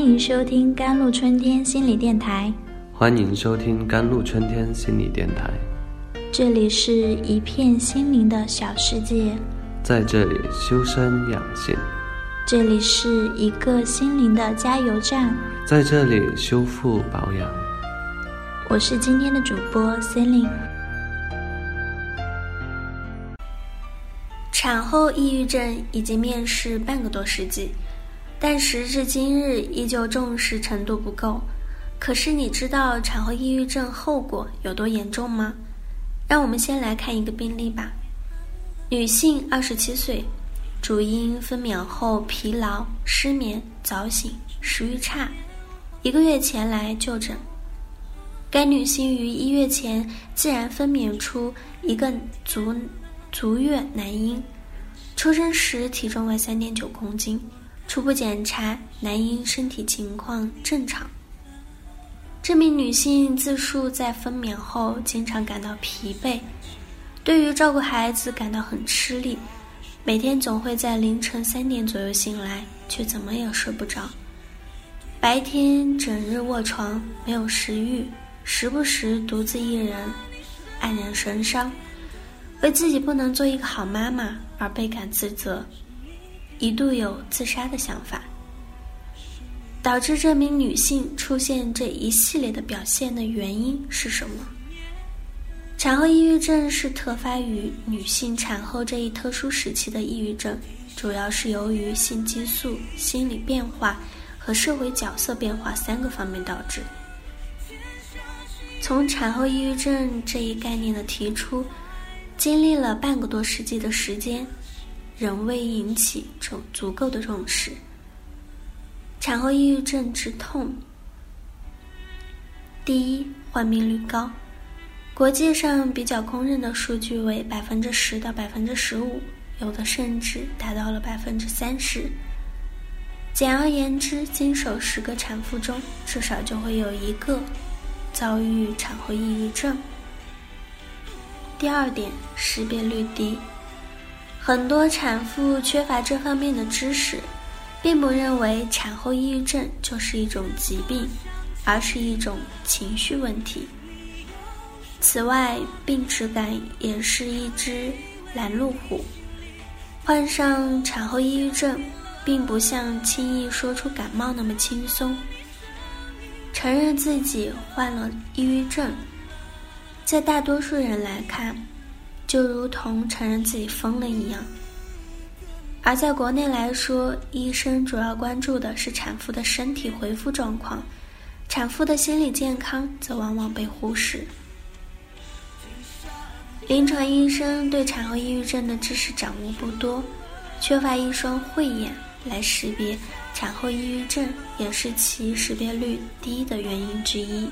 欢迎收听甘露春天心理电台。欢迎收听甘露春天心理电台。这里是一片心灵的小世界，在这里修身养性。这里是一个心灵的加油站，在这里修复保养。我是今天的主播 c e l i n e 产后抑郁症已经面世半个多世纪。但时至今日，依旧重视程度不够。可是你知道产后抑郁症后果有多严重吗？让我们先来看一个病例吧。女性，二十七岁，主因分娩后疲劳、失眠、早醒、食欲差，一个月前来就诊。该女性于一月前自然分娩出一个足足月男婴，出生时体重为三点九公斤。初步检查，男婴身体情况正常。这名女性自述，在分娩后经常感到疲惫，对于照顾孩子感到很吃力，每天总会在凌晨三点左右醒来，却怎么也睡不着。白天整日卧床，没有食欲，时不时独自一人，黯然神伤，为自己不能做一个好妈妈而倍感自责。一度有自杀的想法，导致这名女性出现这一系列的表现的原因是什么？产后抑郁症是特发于女性产后这一特殊时期的抑郁症，主要是由于性激素、心理变化和社会角色变化三个方面导致。从产后抑郁症这一概念的提出，经历了半个多世纪的时间。仍未引起重足够的重视。产后抑郁症之痛，第一，患病率高，国际上比较公认的数据为百分之十到百分之十五，有的甚至达到了百分之三十。简而言之，经手十个产妇中，至少就会有一个遭遇产后抑郁症。第二点，识别率低。很多产妇缺乏这方面的知识，并不认为产后抑郁症就是一种疾病，而是一种情绪问题。此外，病耻感也是一只拦路虎。患上产后抑郁症，并不像轻易说出感冒那么轻松。承认自己患了抑郁症，在大多数人来看。就如同承认自己疯了一样，而在国内来说，医生主要关注的是产妇的身体恢复状况，产妇的心理健康则往往被忽视。临床医生对产后抑郁症的知识掌握不多，缺乏一双慧眼来识别产后抑郁症，也是其识别率低的原因之一。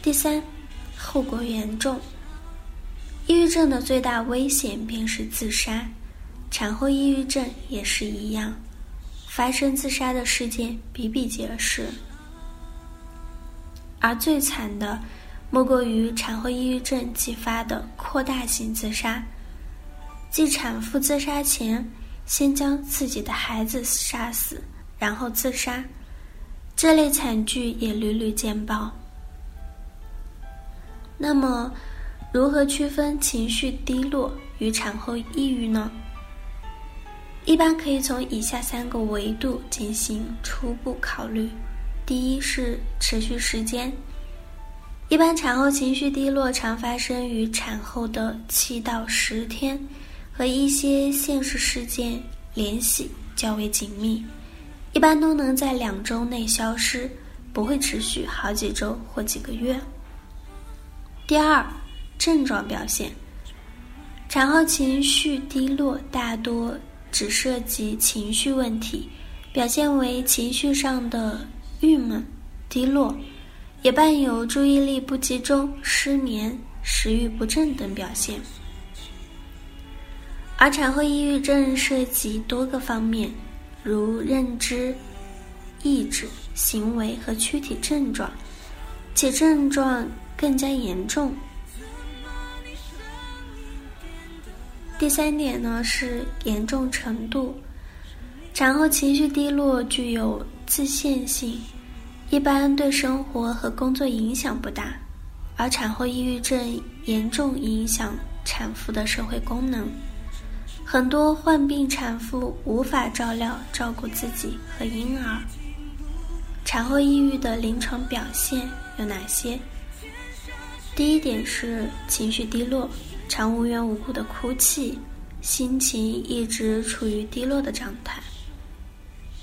第三，后果严重。抑郁症的最大危险便是自杀，产后抑郁症也是一样，发生自杀的事件比比皆是。而最惨的，莫过于产后抑郁症激发的扩大性自杀，即产妇自杀前先将自己的孩子杀死，然后自杀，这类惨剧也屡屡见报。那么。如何区分情绪低落与产后抑郁呢？一般可以从以下三个维度进行初步考虑。第一是持续时间，一般产后情绪低落常发生于产后的七到十天，和一些现实事件联系较为紧密，一般都能在两周内消失，不会持续好几周或几个月。第二。症状表现：产后情绪低落，大多只涉及情绪问题，表现为情绪上的郁闷、低落，也伴有注意力不集中、失眠、食欲不振等表现。而产后抑郁症涉及多个方面，如认知、意志、行为和躯体症状，且症状更加严重。第三点呢是严重程度，产后情绪低落具有自限性，一般对生活和工作影响不大，而产后抑郁症严重影响产妇的社会功能。很多患病产妇无法照料照顾自己和婴儿。产后抑郁的临床表现有哪些？第一点是情绪低落，常无缘无故的哭泣，心情一直处于低落的状态，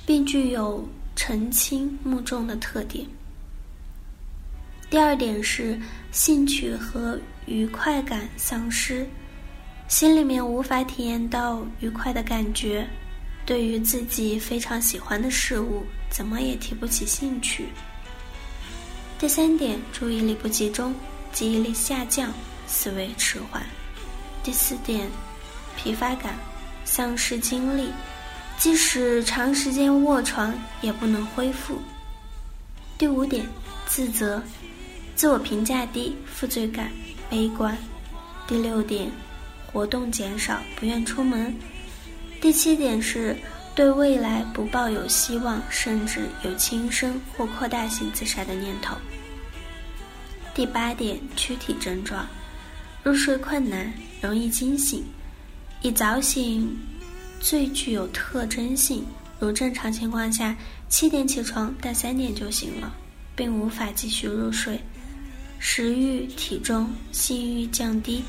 并具有澄清目重的特点。第二点是兴趣和愉快感丧失。心里面无法体验到愉快的感觉，对于自己非常喜欢的事物，怎么也提不起兴趣。第三点，注意力不集中，记忆力下降，思维迟缓。第四点，疲乏感，丧失精力，即使长时间卧床也不能恢复。第五点，自责，自我评价低，负罪感，悲观。第六点。活动减少，不愿出门。第七点是对未来不抱有希望，甚至有轻生或扩大性自杀的念头。第八点，躯体症状：入睡困难，容易惊醒，一早醒最具有特征性，如正常情况下七点起床，但三点就醒了，并无法继续入睡。食欲、体重、性欲降低。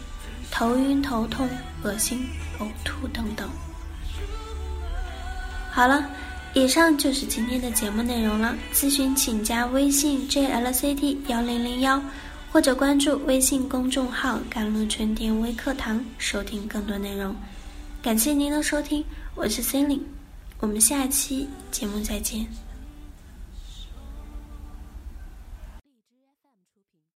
头晕、头痛、恶心、呕吐等等。好了，以上就是今天的节目内容了。咨询请加微信 jlct 幺零零幺，或者关注微信公众号“甘露春天微课堂”，收听更多内容。感谢您的收听，我是 c e l i n e 我们下期节目再见。